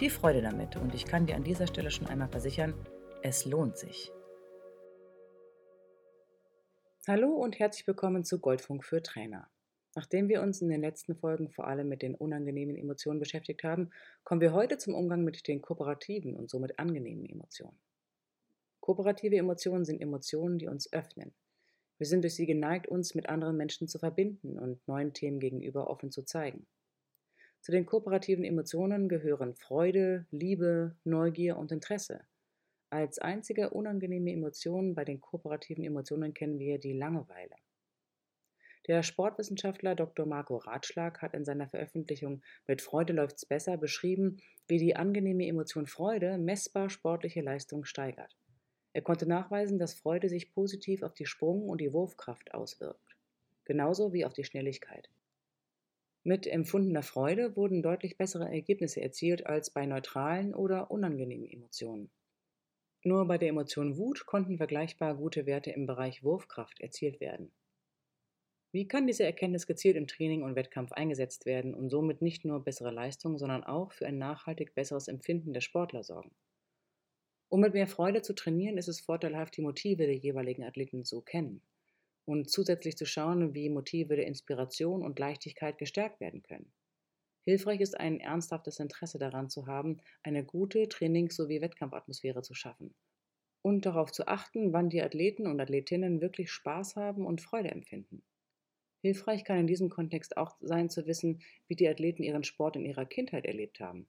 Viel Freude damit und ich kann dir an dieser Stelle schon einmal versichern, es lohnt sich. Hallo und herzlich willkommen zu Goldfunk für Trainer. Nachdem wir uns in den letzten Folgen vor allem mit den unangenehmen Emotionen beschäftigt haben, kommen wir heute zum Umgang mit den kooperativen und somit angenehmen Emotionen. Kooperative Emotionen sind Emotionen, die uns öffnen. Wir sind durch sie geneigt, uns mit anderen Menschen zu verbinden und neuen Themen gegenüber offen zu zeigen. Zu den kooperativen Emotionen gehören Freude, Liebe, Neugier und Interesse. Als einzige unangenehme Emotion bei den kooperativen Emotionen kennen wir die Langeweile. Der Sportwissenschaftler Dr. Marco Ratschlag hat in seiner Veröffentlichung Mit Freude läuft's besser beschrieben, wie die angenehme Emotion Freude messbar sportliche Leistung steigert. Er konnte nachweisen, dass Freude sich positiv auf die Sprung- und die Wurfkraft auswirkt, genauso wie auf die Schnelligkeit. Mit empfundener Freude wurden deutlich bessere Ergebnisse erzielt als bei neutralen oder unangenehmen Emotionen. Nur bei der Emotion Wut konnten vergleichbar gute Werte im Bereich Wurfkraft erzielt werden. Wie kann diese Erkenntnis gezielt im Training und Wettkampf eingesetzt werden und somit nicht nur bessere Leistung, sondern auch für ein nachhaltig besseres Empfinden der Sportler sorgen? Um mit mehr Freude zu trainieren, ist es vorteilhaft, die Motive der jeweiligen Athleten zu kennen und zusätzlich zu schauen, wie Motive der Inspiration und Leichtigkeit gestärkt werden können. Hilfreich ist ein ernsthaftes Interesse daran zu haben, eine gute Trainings- sowie Wettkampfatmosphäre zu schaffen und darauf zu achten, wann die Athleten und Athletinnen wirklich Spaß haben und Freude empfinden. Hilfreich kann in diesem Kontext auch sein zu wissen, wie die Athleten ihren Sport in ihrer Kindheit erlebt haben.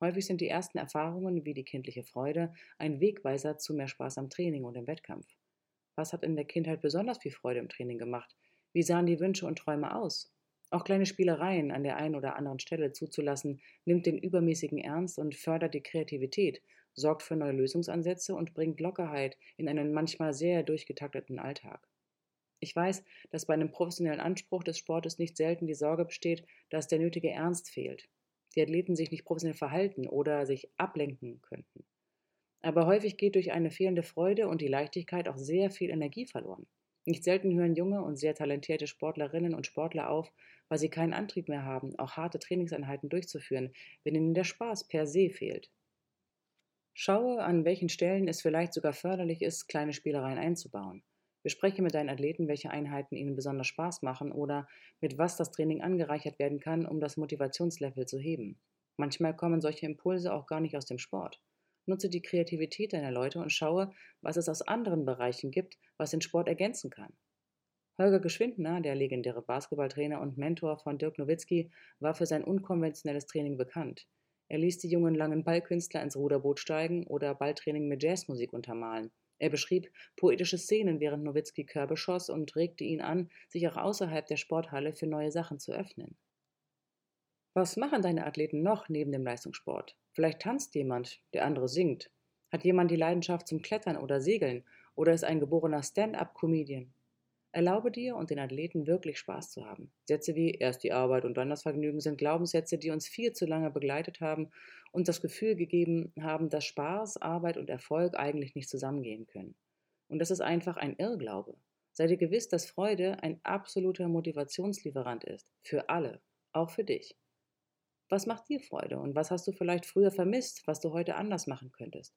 Häufig sind die ersten Erfahrungen wie die kindliche Freude ein Wegweiser zu mehr Spaß am Training und im Wettkampf. Was hat in der Kindheit besonders viel Freude im Training gemacht? Wie sahen die Wünsche und Träume aus? Auch kleine Spielereien an der einen oder anderen Stelle zuzulassen, nimmt den übermäßigen Ernst und fördert die Kreativität, sorgt für neue Lösungsansätze und bringt Lockerheit in einen manchmal sehr durchgetakteten Alltag. Ich weiß, dass bei einem professionellen Anspruch des Sportes nicht selten die Sorge besteht, dass der nötige Ernst fehlt, die Athleten sich nicht professionell verhalten oder sich ablenken könnten. Aber häufig geht durch eine fehlende Freude und die Leichtigkeit auch sehr viel Energie verloren. Nicht selten hören junge und sehr talentierte Sportlerinnen und Sportler auf, weil sie keinen Antrieb mehr haben, auch harte Trainingseinheiten durchzuführen, wenn ihnen der Spaß per se fehlt. Schaue, an welchen Stellen es vielleicht sogar förderlich ist, kleine Spielereien einzubauen. Bespreche mit deinen Athleten, welche Einheiten ihnen besonders Spaß machen oder mit was das Training angereichert werden kann, um das Motivationslevel zu heben. Manchmal kommen solche Impulse auch gar nicht aus dem Sport. Nutze die Kreativität deiner Leute und schaue, was es aus anderen Bereichen gibt, was den Sport ergänzen kann. Holger Geschwindner, der legendäre Basketballtrainer und Mentor von Dirk Nowitzki, war für sein unkonventionelles Training bekannt. Er ließ die jungen langen Ballkünstler ins Ruderboot steigen oder Balltraining mit Jazzmusik untermalen. Er beschrieb poetische Szenen, während Nowitzki Körbe schoss und regte ihn an, sich auch außerhalb der Sporthalle für neue Sachen zu öffnen. Was machen deine Athleten noch neben dem Leistungssport? Vielleicht tanzt jemand, der andere singt. Hat jemand die Leidenschaft zum Klettern oder Segeln oder ist ein geborener Stand-up-Comedian? Erlaube dir und den Athleten wirklich Spaß zu haben. Sätze wie erst die Arbeit und dann das Vergnügen sind Glaubenssätze, die uns viel zu lange begleitet haben und das Gefühl gegeben haben, dass Spaß, Arbeit und Erfolg eigentlich nicht zusammengehen können. Und das ist einfach ein Irrglaube. Sei dir gewiss, dass Freude ein absoluter Motivationslieferant ist. Für alle. Auch für dich. Was macht dir Freude und was hast du vielleicht früher vermisst, was du heute anders machen könntest?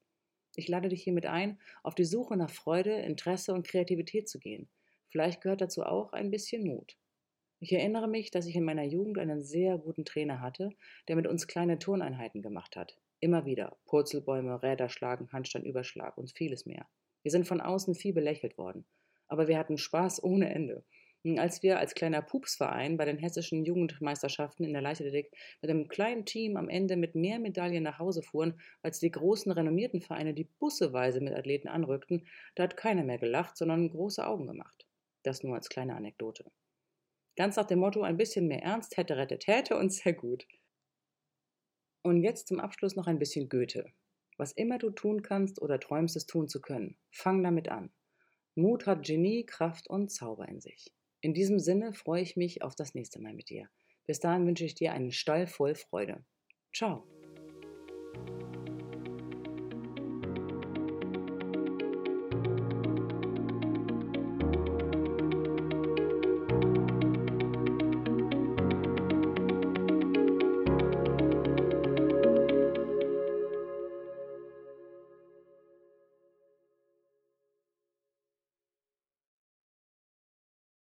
Ich lade dich hiermit ein, auf die Suche nach Freude, Interesse und Kreativität zu gehen. Vielleicht gehört dazu auch ein bisschen Mut. Ich erinnere mich, dass ich in meiner Jugend einen sehr guten Trainer hatte, der mit uns kleine Turneinheiten gemacht hat. Immer wieder. Purzelbäume, Räder schlagen, Handstandüberschlag und vieles mehr. Wir sind von außen viel belächelt worden, aber wir hatten Spaß ohne Ende. Als wir als kleiner Pupsverein bei den hessischen Jugendmeisterschaften in der Leichtathletik mit einem kleinen Team am Ende mit mehr Medaillen nach Hause fuhren, als die großen renommierten Vereine, die busseweise mit Athleten anrückten, da hat keiner mehr gelacht, sondern große Augen gemacht. Das nur als kleine Anekdote. Ganz nach dem Motto, ein bisschen mehr Ernst hätte rettet hätte und sehr gut. Und jetzt zum Abschluss noch ein bisschen Goethe. Was immer du tun kannst oder träumst es tun zu können, fang damit an. Mut hat Genie, Kraft und Zauber in sich. In diesem Sinne freue ich mich auf das nächste Mal mit dir. Bis dahin wünsche ich dir einen Stall voll Freude. Ciao.